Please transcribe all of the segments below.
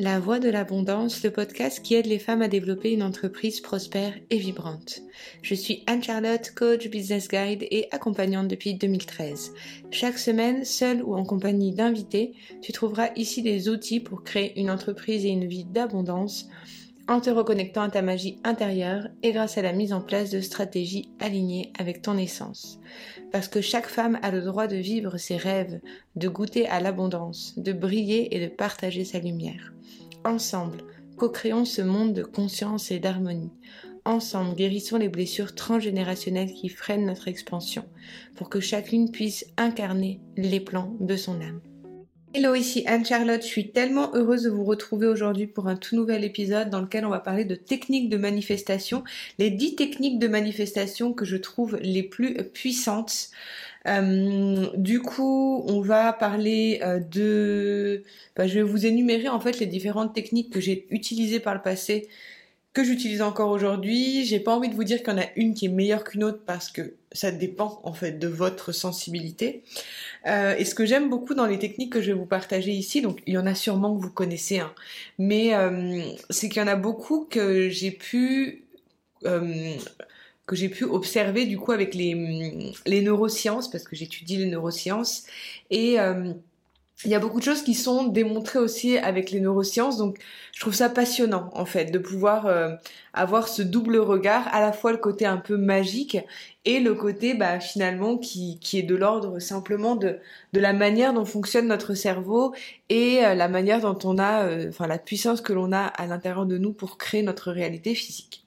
La Voix de l'Abondance, le podcast qui aide les femmes à développer une entreprise prospère et vibrante. Je suis Anne-Charlotte, coach, business guide et accompagnante depuis 2013. Chaque semaine, seule ou en compagnie d'invités, tu trouveras ici des outils pour créer une entreprise et une vie d'abondance en te reconnectant à ta magie intérieure et grâce à la mise en place de stratégies alignées avec ton essence. Parce que chaque femme a le droit de vivre ses rêves, de goûter à l'abondance, de briller et de partager sa lumière. Ensemble, co-créons ce monde de conscience et d'harmonie. Ensemble, guérissons les blessures transgénérationnelles qui freinent notre expansion, pour que chacune puisse incarner les plans de son âme. Hello, ici Anne-Charlotte. Je suis tellement heureuse de vous retrouver aujourd'hui pour un tout nouvel épisode dans lequel on va parler de techniques de manifestation, les 10 techniques de manifestation que je trouve les plus puissantes. Euh, du coup, on va parler euh, de... Bah, je vais vous énumérer en fait les différentes techniques que j'ai utilisées par le passé que j'utilise encore aujourd'hui. J'ai pas envie de vous dire qu'il y en a une qui est meilleure qu'une autre parce que ça dépend en fait de votre sensibilité. Euh, et ce que j'aime beaucoup dans les techniques que je vais vous partager ici, donc il y en a sûrement que vous connaissez, hein, mais euh, c'est qu'il y en a beaucoup que j'ai pu euh, que j'ai pu observer du coup avec les, les neurosciences parce que j'étudie les neurosciences et il y a beaucoup de choses qui sont démontrées aussi avec les neurosciences, donc je trouve ça passionnant en fait de pouvoir euh, avoir ce double regard, à la fois le côté un peu magique et le côté bah, finalement qui, qui est de l'ordre simplement de, de la manière dont fonctionne notre cerveau et euh, la manière dont on a, euh, enfin la puissance que l'on a à l'intérieur de nous pour créer notre réalité physique.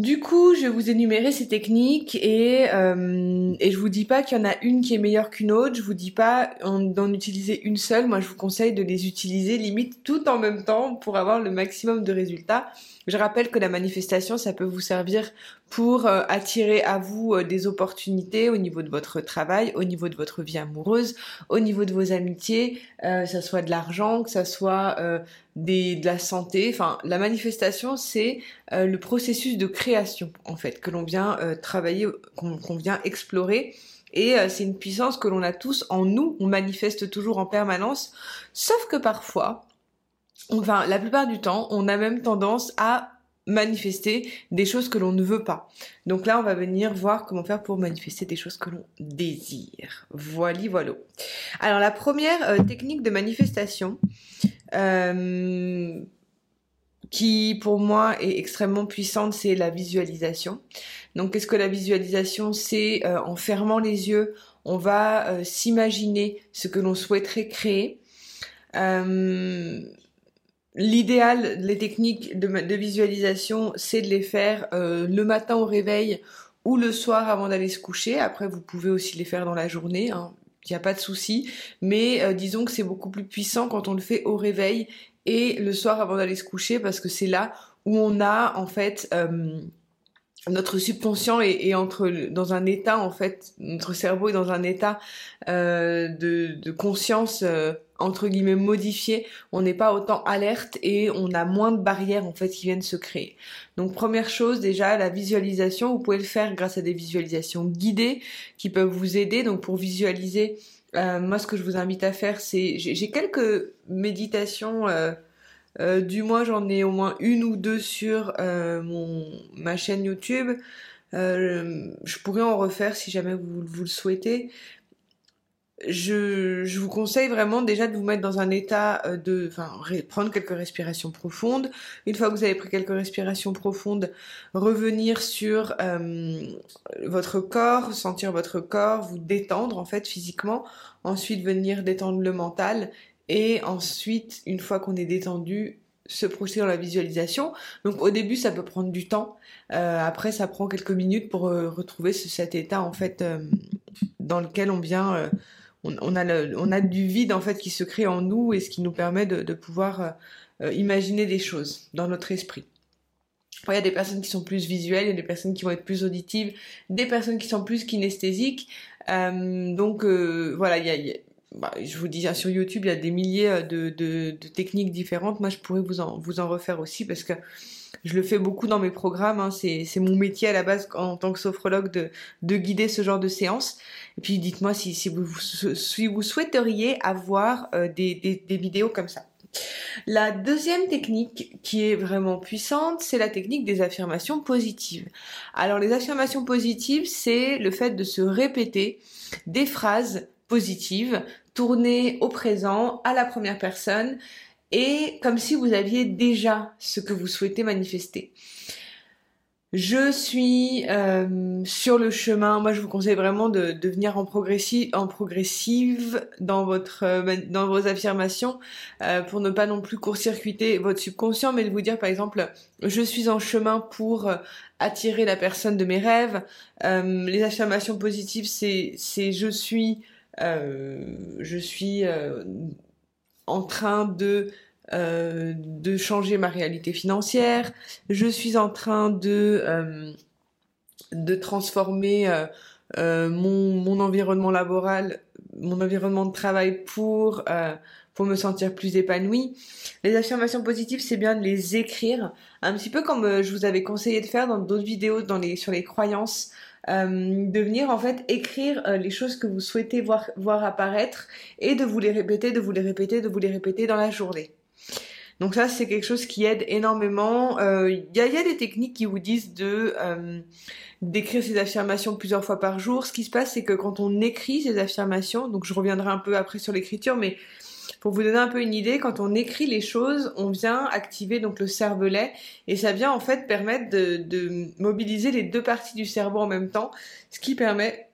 Du coup, je vais vous énumérer ces techniques et, euh, et je vous dis pas qu'il y en a une qui est meilleure qu'une autre, je vous dis pas d'en utiliser une seule, moi je vous conseille de les utiliser limite tout en même temps pour avoir le maximum de résultats. Je rappelle que la manifestation, ça peut vous servir pour euh, attirer à vous euh, des opportunités au niveau de votre travail, au niveau de votre vie amoureuse, au niveau de vos amitiés, euh, que ça soit de l'argent, que ça soit de la santé. Enfin, la manifestation, c'est le processus de création, en fait, que l'on vient travailler, qu'on vient explorer. Et c'est une puissance que l'on a tous en nous, on manifeste toujours en permanence, sauf que parfois, enfin la plupart du temps, on a même tendance à manifester des choses que l'on ne veut pas. Donc là, on va venir voir comment faire pour manifester des choses que l'on désire. Voilà, voilà. Alors la première euh, technique de manifestation, euh, qui pour moi est extrêmement puissante, c'est la visualisation. Donc qu'est-ce que la visualisation? C'est euh, en fermant les yeux, on va s'imaginer ce que l'on souhaiterait créer. L'idéal, les techniques de, visualisation, c'est de les faire euh, le matin au réveil ou le soir avant d'aller se coucher. Après, vous pouvez aussi les faire dans la journée, hein. Il n'y a pas de souci. Mais euh, disons que c'est beaucoup plus puissant quand on le fait au réveil et le soir avant d'aller se coucher parce que c'est là où on a en fait euh, notre subconscient est, entre dans un état en fait, notre cerveau est dans un état de, de, conscience entre guillemets modifié, on n'est pas autant alerte et on a moins de barrières en fait qui viennent se créer. Donc première chose déjà la visualisation, vous pouvez le faire grâce à des visualisations guidées qui peuvent vous aider. Donc pour visualiser, euh, moi ce que je vous invite à faire c'est j'ai quelques méditations euh, euh, du moins j'en ai au moins une ou deux sur ma chaîne YouTube. je pourrais en refaire si jamais vous le souhaitez je, vous conseille vraiment déjà de vous mettre dans un état euh, de, enfin, prendre quelques respirations profondes. Une fois que vous avez pris quelques respirations profondes, revenir sur euh, votre corps, sentir votre corps, vous détendre en fait physiquement. Ensuite venir détendre le mental et ensuite, une fois qu'on est détendu, se projeter dans la visualisation. Donc au début, ça peut prendre du temps. Euh, après, ça prend quelques minutes pour retrouver ce, cet état en fait dans lequel on vient on, a on a du vide en fait qui se crée en nous et ce qui nous permet de, pouvoir euh, euh, imaginer des choses dans notre esprit. il y a des personnes qui sont plus visuelles, il y a des personnes qui vont être plus auditives, des personnes qui sont plus kinesthésiques. Euh, donc voilà, il y a, bah, je vous dis, hein, sur YouTube, il y a des milliers de, de, de, techniques différentes. Moi, je pourrais vous en, vous en refaire aussi parce que je le fais beaucoup dans mes programmes. Hein. C'est, mon métier à la base en tant que sophrologue de, de guider ce genre de séance. Et puis dites-moi si, si, vous, si vous souhaiteriez avoir euh, des, des, des, vidéos comme ça. La deuxième technique qui est vraiment puissante, c'est la technique des affirmations positives. Alors les affirmations positives, c'est le fait de se répéter des phrases positives tournées au présent, à la première personne, et comme si vous aviez déjà ce que vous souhaitez manifester. Je suis euh, sur le chemin. Moi, je vous conseille vraiment de, de venir en, progressive, en progressive dans votre euh, dans vos affirmations euh, pour ne pas non plus court-circuiter votre subconscient, mais de vous dire par exemple, je suis en chemin pour attirer la personne de mes rêves. les affirmations positives, c'est c'est je suis je suis en train de euh, de changer ma réalité financière, je suis en train de, euh, de transformer euh, mon, mon, environnement laboral, mon environnement de travail pour, pour me sentir plus épanouie. Les affirmations positives, c'est bien de les écrire, un petit peu comme je vous avais conseillé de faire dans d'autres vidéos dans les, sur les croyances. de venir en fait écrire les choses que vous souhaitez voir, voir apparaître et de vous les répéter, de vous les répéter, de vous les répéter dans la journée. Donc ça, c'est quelque chose qui aide énormément. Il euh, y, a, des techniques qui vous disent de euh, d'écrire ces affirmations plusieurs fois par jour. Ce qui se passe, c'est que quand on écrit ces affirmations, donc je reviendrai un peu après sur l'écriture, mais pour vous donner un peu une idée, quand on écrit les choses, on vient activer donc le cervelet et ça vient en fait permettre de, mobiliser les deux parties du cerveau en même temps, ce qui permet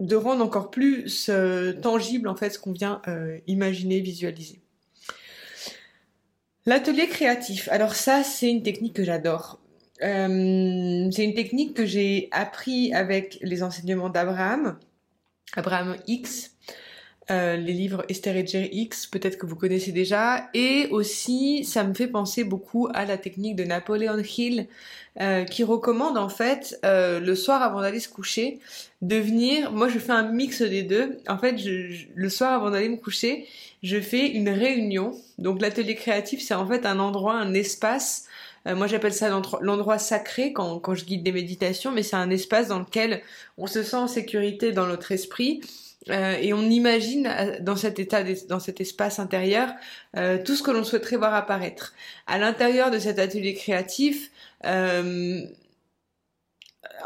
de rendre encore plus euh, tangible en fait ce qu'on vient euh, imaginer, visualiser. L'atelier créatif. Alors ça, c'est une technique que j'adore. Euh, c'est une technique que j'ai appris avec les enseignements d'Abraham, Abraham X, euh, les livres Esther et Jerry X, peut-être que vous connaissez déjà, et aussi ça me fait penser beaucoup à la technique de Napoleon Hill, euh, qui recommande en fait le soir avant d'aller se coucher de venir. Moi, je fais un mix des deux. En fait, je, le soir avant d'aller me coucher, je fais une réunion. Donc l'atelier créatif, c'est en fait un endroit, un espace. Euh, moi, j'appelle ça l'endroit sacré quand, quand je guide des méditations, mais c'est un espace dans lequel on se sent en sécurité dans notre esprit. Euh, et on imagine euh, dans cet état, dans cet espace intérieur, euh, tout ce que l'on souhaiterait voir apparaître. À l'intérieur de cet atelier créatif,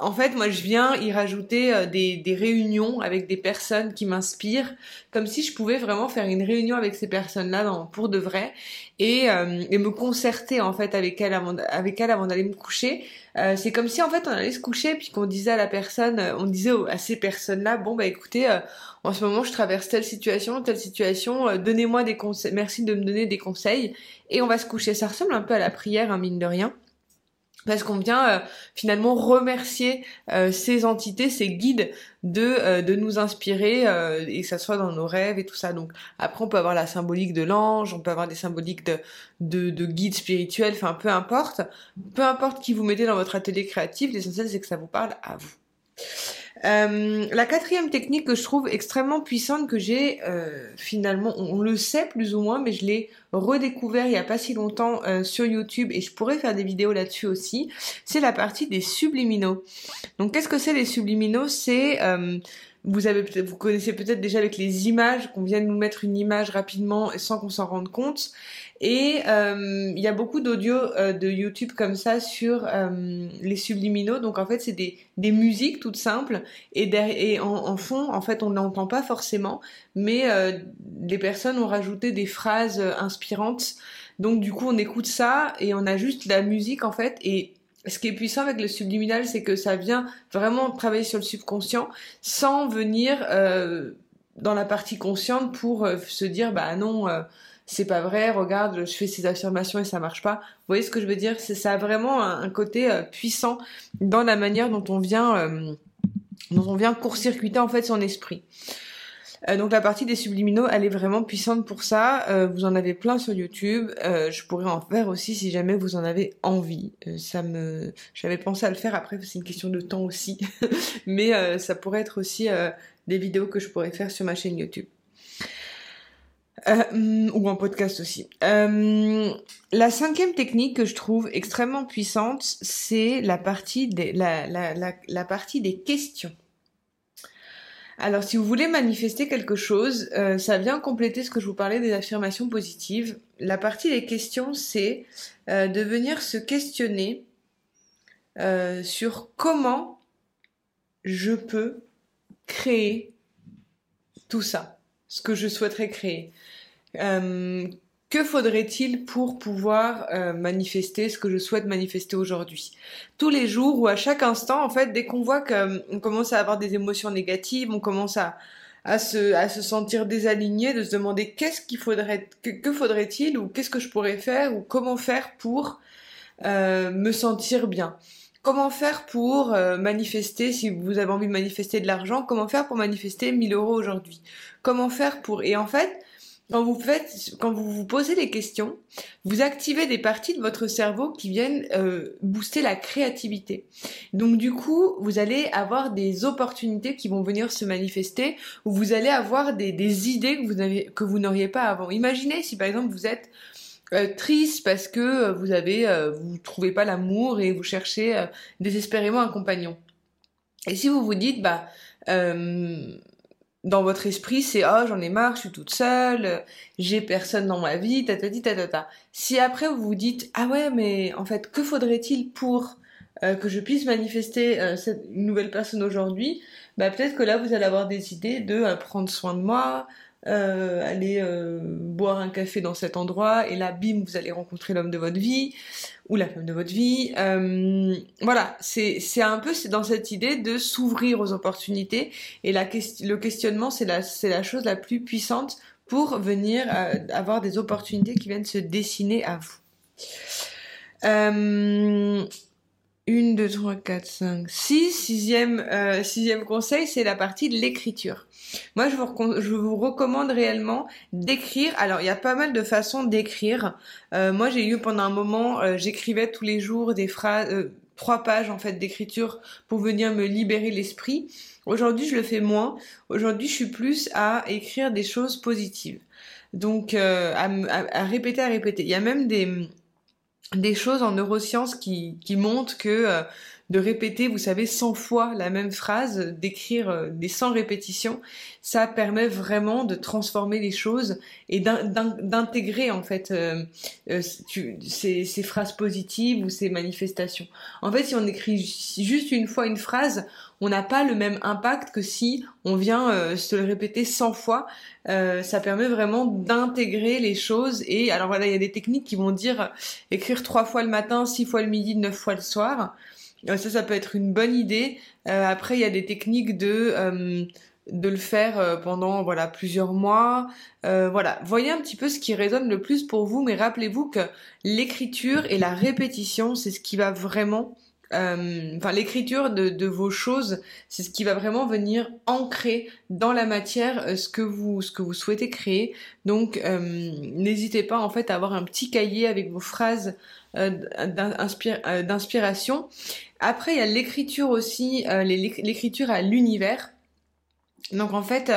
en fait, moi, je viens y rajouter euh, des, des, réunions avec des personnes qui m'inspirent, comme si je pouvais vraiment faire une réunion avec ces personnes-là pour de vrai et, euh, et, me concerter en fait avec elles avant, avec elles avant d'aller me coucher. Euh, c'est comme si en fait on allait se coucher puis qu'on disait à la personne, on disait à ces personnes-là, bon bah écoutez, en ce moment je traverse telle situation, telle situation, donnez-moi des conseils, merci de me donner des conseils et on va se coucher. Ça ressemble un peu à la prière, hein, mine de rien parce qu'on vient euh, finalement remercier euh, ces entités, ces guides de, euh, de nous inspirer et que ça soit dans nos rêves et tout ça. Donc après on peut avoir la symbolique de l'ange, on peut avoir des symboliques de, de, de guides spirituels, enfin peu importe. Peu importe qui vous mettez dans votre atelier créatif, l'essentiel c'est que ça vous parle à vous. Euh, la quatrième technique que je trouve extrêmement puissante, que j'ai euh, finalement, on, le sait plus ou moins, mais je l'ai redécouvert il y a pas si longtemps euh, sur YouTube et je pourrais faire des vidéos là-dessus aussi, c'est la partie des subliminaux. Donc qu'est-ce que c'est les subliminaux? C'est vous avez vous connaissez peut-être déjà avec les images qu'on vient de nous mettre une image rapidement sans qu'on s'en rende compte et euh, il y a beaucoup d'audio euh, de YouTube comme ça sur euh, les subliminaux. Donc en fait, c'est des, des musiques toutes simples et, et en, en, fond, en fait, on n'entend pas forcément, mais les personnes ont rajouté des phrases inspirantes. Donc du coup, on écoute ça et on a juste la musique en fait. Et ce qui est puissant avec le subliminal, c'est que ça vient vraiment travailler sur le subconscient sans venir dans la partie consciente pour se dire bah non c'est pas vrai, regarde, je fais ces affirmations et ça marche pas. Vous voyez ce que je veux dire? C'est ça a vraiment un, côté euh, puissant dans la manière dont on vient euh, dont on vient court-circuiter en fait son esprit. Euh, donc la partie des subliminaux, elle est vraiment puissante pour ça. vous en avez plein sur YouTube. je pourrais en faire aussi si jamais vous en avez envie. ça me, j'avais pensé à le faire. Après, c'est une question de temps aussi, mais ça pourrait être aussi des vidéos que je pourrais faire sur ma chaîne YouTube. Euh, ou en podcast aussi. Euh, la cinquième technique que je trouve extrêmement puissante, c'est la partie des, la, la, la, la, partie des questions. Alors, si vous voulez manifester quelque chose, euh, ça vient compléter ce que je vous parlais des affirmations positives. La partie des questions, c'est euh, de venir se questionner euh, sur comment je peux créer tout ça, ce que je souhaiterais créer. Que faudrait-il pour pouvoir euh, manifester ce que je souhaite manifester aujourd'hui? Tous les jours ou à chaque instant, en fait, dès qu'on voit qu'on euh, commence à avoir des émotions négatives, on commence à, se, sentir désaligné, de se demander qu'est-ce qu'il faudrait, que, faudrait-il ou qu'est-ce que je pourrais faire ou comment faire pour euh, me sentir bien? Comment faire pour manifester, si vous avez envie de manifester de l'argent, comment faire pour manifester 1000 euros aujourd'hui? Comment faire pour... Et en fait, quand vous faites, quand vous vous posez les questions, vous activez des parties de votre cerveau qui viennent euh, booster la créativité. Donc du coup, vous allez avoir des opportunités qui vont venir se manifester, ou vous allez avoir des, des idées que vous que vous n'auriez pas avant. Imaginez si par exemple vous êtes euh, triste parce que euh, vous avez euh, vous trouvez pas l'amour et vous cherchez désespérément un compagnon. Et si vous vous dites bah dans votre esprit, c'est oh j'en ai marre, je suis toute seule, j'ai personne dans ma vie, ta ta Si après vous vous dites ah ouais mais en fait que faudrait-il pour euh, que je puisse manifester euh, cette nouvelle personne aujourd'hui, bah peut-être que là vous allez avoir des idées de euh, prendre soin de moi, aller boire un café dans cet endroit et là bim vous allez rencontrer l'homme de votre vie ou la femme de votre vie. Euh, voilà, c'est c'est un peu dans cette idée de s'ouvrir aux opportunités et la le questionnement c'est la c'est la chose la plus puissante pour venir euh, avoir des opportunités qui viennent se dessiner à vous. Une, deux, trois, quatre, cinq, six. Sixième, euh, sixième conseil, c'est la partie de l'écriture. Moi, je vous, je vous recommande réellement d'écrire. Alors, il y a pas mal de façons d'écrire. Euh, moi, j'ai eu pendant un moment, euh, j'écrivais tous les jours des phrases, euh, trois pages en fait d'écriture pour venir me libérer l'esprit. Aujourd'hui, je le fais moins. Aujourd'hui, je suis plus à écrire des choses positives. Donc, à répéter, à répéter. Il y a même des des choses en neurosciences qui, qui montrent que euh, de répéter, vous savez, 100 fois la même phrase, d'écrire euh, des 100 répétitions, ça permet vraiment de transformer les choses et d'intégrer en fait euh, ces, ces, phrases positives ou ces manifestations. En fait, si on écrit juste une fois une phrase, on n'a pas le même impact que si on vient euh, se le répéter 100 fois. Euh, ça permet vraiment d'intégrer les choses. Et alors voilà, il y a des techniques qui vont dire euh, écrire trois fois le matin, six fois le midi, neuf fois le soir. ça, ça peut être une bonne idée. après, il y a des techniques de de le faire pendant voilà plusieurs mois. voilà, voyez un petit peu ce qui résonne le plus pour vous, mais rappelez-vous que l'écriture et la répétition, c'est ce qui va vraiment euh, enfin l'écriture de, vos choses, c'est ce qui va vraiment venir ancrer dans la matière euh, ce que vous ce que vous souhaitez créer. Donc euh, n'hésitez pas en fait à avoir un petit cahier avec vos phrases d'inspiration. Après il y a l'écriture aussi, l'écriture à l'univers. Donc en fait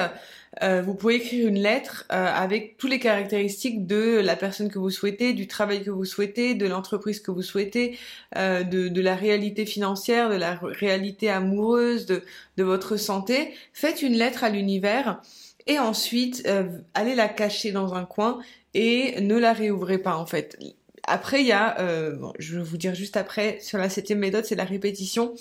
euh, vous pouvez écrire une lettre euh, avec toutes les caractéristiques de la personne que vous souhaitez, du travail que vous souhaitez, de l'entreprise que vous souhaitez, euh, de, la réalité financière, de la réalité amoureuse, de, de votre santé. Faites une lettre à l'univers et ensuite allez la cacher dans un coin et ne la réouvrez pas en fait. Après, il y a, bon, je vais vous dire juste après, sur la septième méthode, c'est la répétition.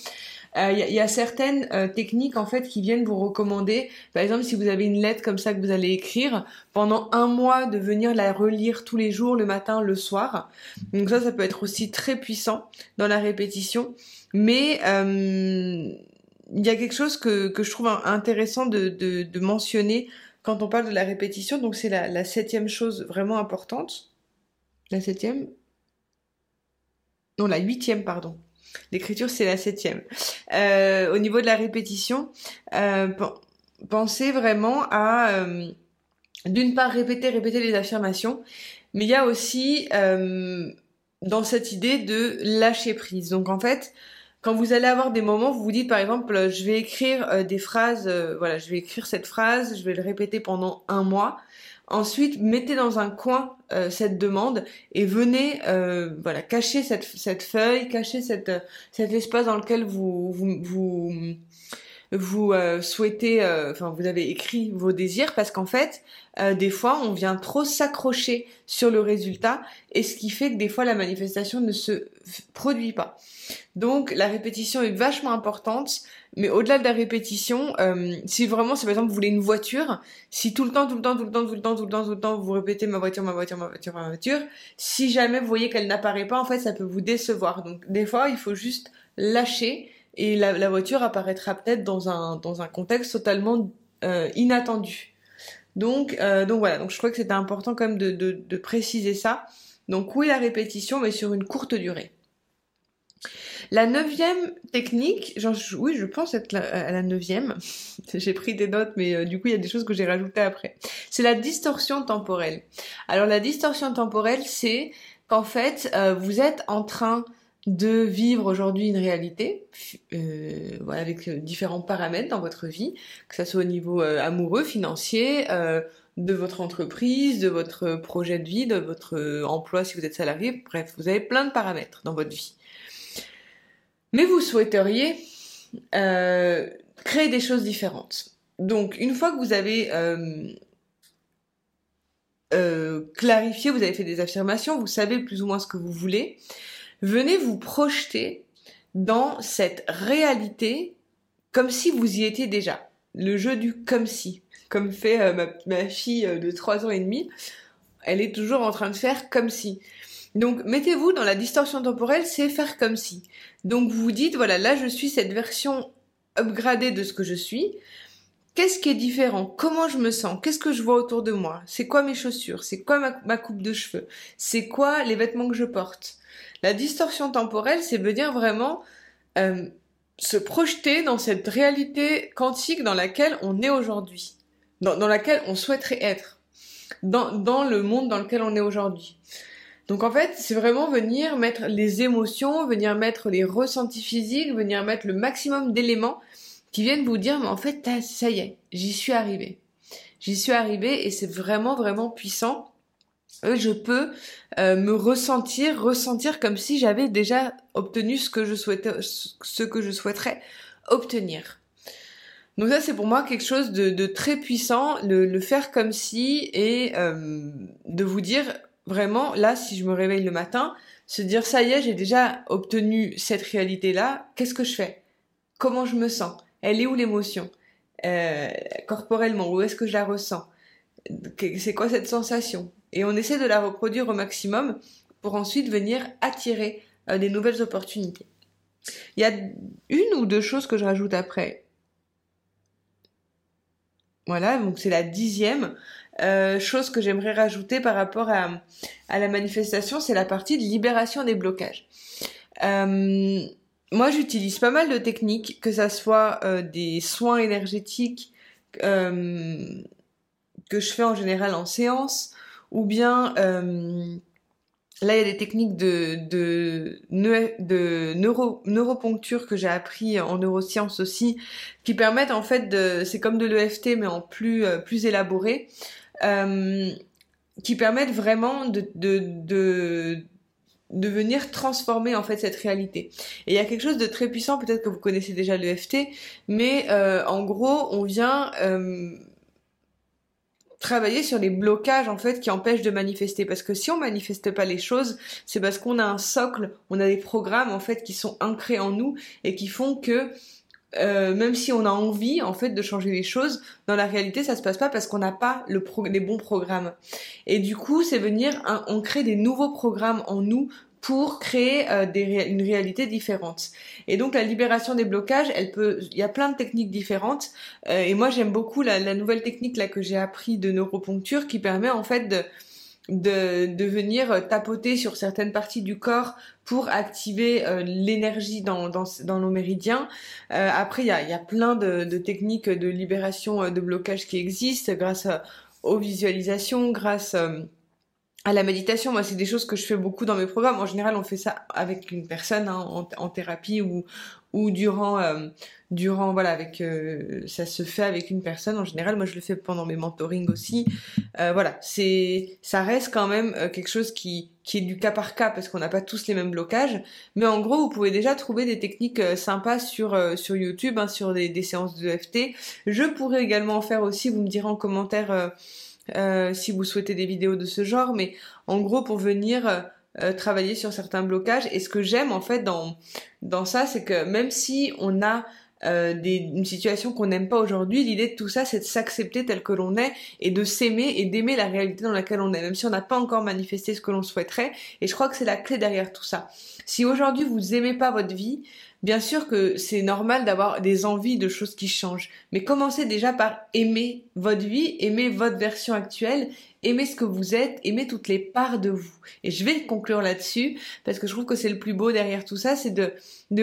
Il euh, y, y, a certaines euh, techniques en fait qui viennent vous recommander. Par exemple, si vous avez une lettre comme ça que vous allez écrire pendant un mois, de venir la relire tous les jours, le matin, le soir. Donc ça, ça peut être aussi très puissant dans la répétition. Mais euh, il y a quelque chose que, que je trouve intéressant de, de, mentionner quand on parle de la répétition. Donc c'est la septième chose vraiment importante. La septième Non, la huitième, pardon. L'écriture, c'est la septième. Euh, au niveau de la répétition, euh, pensez vraiment à, euh, d'une part, répéter, répéter les affirmations, mais il y a aussi dans cette idée de lâcher prise. Donc en fait, quand vous allez avoir des moments, vous vous dites par exemple, je vais écrire des phrases, voilà, je vais écrire cette phrase, je vais le répéter pendant un mois. Ensuite, mettez dans un coin euh, cette demande et venez euh, voilà cacher cette, cette feuille, cacher cette, cet espace dans lequel vous, vous vous euh, souhaitez, euh, enfin vous avez écrit vos désirs parce qu'en fait, euh, des fois, on vient trop s'accrocher sur le résultat et ce qui fait que des fois la manifestation ne se produit pas. Donc la répétition est vachement importante, mais au-delà de la répétition, si vraiment, si par exemple vous voulez une voiture, si tout le temps, tout le temps, tout le temps, tout le temps, tout le temps, tout le temps, vous répétez ma voiture, ma voiture, ma voiture, ma voiture, si jamais vous voyez qu'elle n'apparaît pas, en fait, ça peut vous décevoir. Donc des fois, il faut juste lâcher et la, voiture apparaîtra peut-être dans un, contexte totalement euh, inattendu. Donc, euh, donc voilà, donc je crois que c'était important quand même de, préciser ça. Donc oui, la répétition, mais sur une courte durée. La neuvième technique, oui, je pense être à la neuvième. j'ai pris des notes, mais euh, du coup, il y a des choses que j'ai rajoutées après. C'est la distorsion temporelle. Alors, la distorsion temporelle, c'est qu'en fait, vous êtes en train de vivre aujourd'hui une réalité euh, avec euh, différents paramètres dans votre vie, que ce soit au niveau euh, amoureux, financier, de votre entreprise, de votre projet de vie, de votre emploi si vous êtes salarié, bref, vous avez plein de paramètres dans votre vie. Mais vous souhaiteriez créer des choses différentes. Donc, une fois que vous avez clarifié, vous avez fait des affirmations, vous savez plus ou moins ce que vous voulez, venez vous projeter dans cette réalité comme si vous y étiez déjà. Le jeu du comme si, comme fait euh, ma, fille euh, de 3 ans et demi, elle est toujours en train de faire comme si. Donc mettez-vous dans la distorsion temporelle, c'est faire comme si. Donc vous vous dites, voilà, là je suis cette version upgradée de ce que je suis. Qu'est-ce qui est différent? Comment je me sens? Qu'est-ce que je vois autour de moi? C'est quoi mes chaussures? C'est quoi ma coupe de cheveux? C'est quoi les vêtements que je porte? La distorsion temporelle, c'est venir vraiment euh, se projeter dans cette réalité quantique dans laquelle on est aujourd'hui, dans, laquelle on souhaiterait être, dans, dans le monde dans lequel on est aujourd'hui. Donc en fait, c'est vraiment venir mettre les émotions, venir mettre les ressentis physiques, venir mettre le maximum d'éléments qui viennent vous dire, mais en fait, ça y est, j'y suis arrivé. J'y suis arrivé et c'est vraiment, vraiment puissant je peux euh, me ressentir, ressentir comme si j'avais déjà obtenu ce que je souhaitais, ce que je souhaiterais obtenir. Donc ça c'est pour moi quelque chose de, très puissant, le, faire comme si et euh, de vous dire vraiment là si je me réveille le matin, se dire ça y est j'ai déjà obtenu cette réalité là, qu'est-ce que je fais? Comment je me sens? Elle est où l'émotion? Euh, Corporellement, où est-ce que je la ressens? C'est quoi cette sensation? Et on essaie de la reproduire au maximum pour ensuite venir attirer euh, des nouvelles opportunités. Il y a une ou deux choses que je rajoute après. Voilà, donc c'est la dixième euh, chose que j'aimerais rajouter par rapport à, la manifestation, c'est la partie de libération des blocages. Euh, moi, j'utilise pas mal de techniques, que ça soit des soins énergétiques que je fais en général en séance, ou bien euh, là il y a des techniques de, de, de neuro, neuroponcture que j'ai appris en neurosciences aussi, qui permettent en fait de, c'est comme de l'EFT mais en plus euh, plus élaboré, euh, qui permettent vraiment de, de, de de venir transformer en fait cette réalité. Et il y a quelque chose de très puissant, peut-être que vous connaissez déjà l'EFT, mais euh, en gros, on vient euh, travailler sur les blocages en fait qui empêchent de manifester parce que si on manifeste pas les choses c'est parce qu'on a un socle on a des programmes en fait qui sont ancrés en nous et qui font que euh, même si on a envie en fait de changer les choses, dans la réalité ça se passe pas parce qu'on n'a pas le les bons programmes. Et du coup, c'est venir on crée des nouveaux programmes en nous pour créer euh, des une réalité différente. Et donc la libération des blocages, elle peut, il y a plein de techniques différentes. Euh, et moi j'aime beaucoup la, la, nouvelle technique là que j'ai appris de neuroponcture qui permet en fait de de, de venir tapoter sur certaines parties du corps pour activer euh, l'énergie dans, dans, dans, nos méridiens. après, il y a, y a plein de, de, techniques de libération de blocage qui existent grâce aux visualisations, grâce la méditation, moi, c'est des choses que je fais beaucoup dans mes programmes. En général, on fait ça avec une personne hein, en, thérapie ou, ou durant, euh, durant, voilà, avec, euh, ça se fait avec une personne. En général, moi, je le fais pendant mes mentorings aussi. Euh, voilà, c'est, ça reste quand même quelque chose qui, qui est du cas par cas parce qu'on n'a pas tous les mêmes blocages. Mais en gros, vous pouvez déjà trouver des techniques sympas sur sur YouTube, hein, sur des, des séances de FT. Je pourrais également en faire aussi. Vous me direz en commentaire euh, si vous souhaitez des vidéos de ce genre, mais en gros pour venir euh, euh, travailler sur certains blocages. Et ce que j'aime en fait dans, ça, c'est que même si on a des, une situation qu'on n'aime pas aujourd'hui, l'idée de tout ça, c'est de s'accepter tel que l'on est et de s'aimer et d'aimer la réalité dans laquelle on est, même si on n'a pas encore manifesté ce que l'on souhaiterait. Et je crois que c'est la clé derrière tout ça. Si aujourd'hui vous aimez pas votre vie, Bien sûr que c'est normal d'avoir des envies de choses qui changent, mais commencez déjà par aimer votre vie, aimer votre version actuelle, aimer ce que vous êtes, aimer toutes les parts de vous. Et je vais conclure là-dessus, parce que je trouve que c'est le plus beau derrière tout ça, c'est de,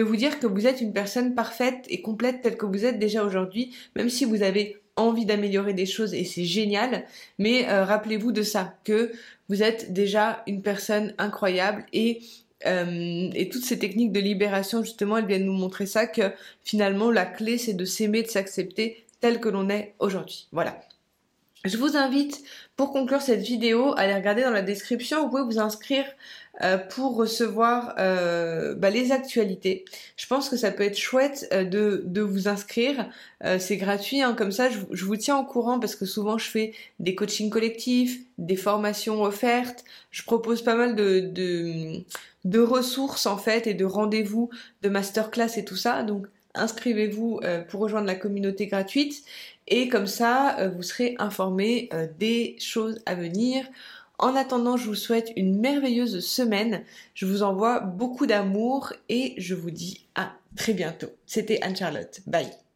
vous dire que vous êtes une personne parfaite et complète telle que vous êtes déjà aujourd'hui, même si vous avez envie d'améliorer des choses et c'est génial, mais euh, rappelez-vous de ça, que vous êtes déjà une personne incroyable et euh, et toutes ces techniques de libération, justement, elles viennent nous montrer ça, que finalement, la clé, c'est de s'aimer, de s'accepter tel que l'on est aujourd'hui. Voilà. Je vous invite, pour conclure cette vidéo, à aller regarder dans la description. Vous pouvez vous inscrire euh, pour recevoir euh, bah, les actualités. Je pense que ça peut être chouette de, vous inscrire. c'est gratuit, hein, comme ça je, vous tiens au courant parce que souvent je fais des coachings collectifs, des formations offertes. Je propose pas mal de, de ressources en fait et de rendez-vous, de masterclass et tout ça. Donc inscrivez-vous pour rejoindre la communauté gratuite et comme ça vous serez informé des choses à venir. En attendant, je vous souhaite une merveilleuse semaine. Je vous envoie beaucoup d'amour et je vous dis à très bientôt. C'était Anne-Charlotte. Bye.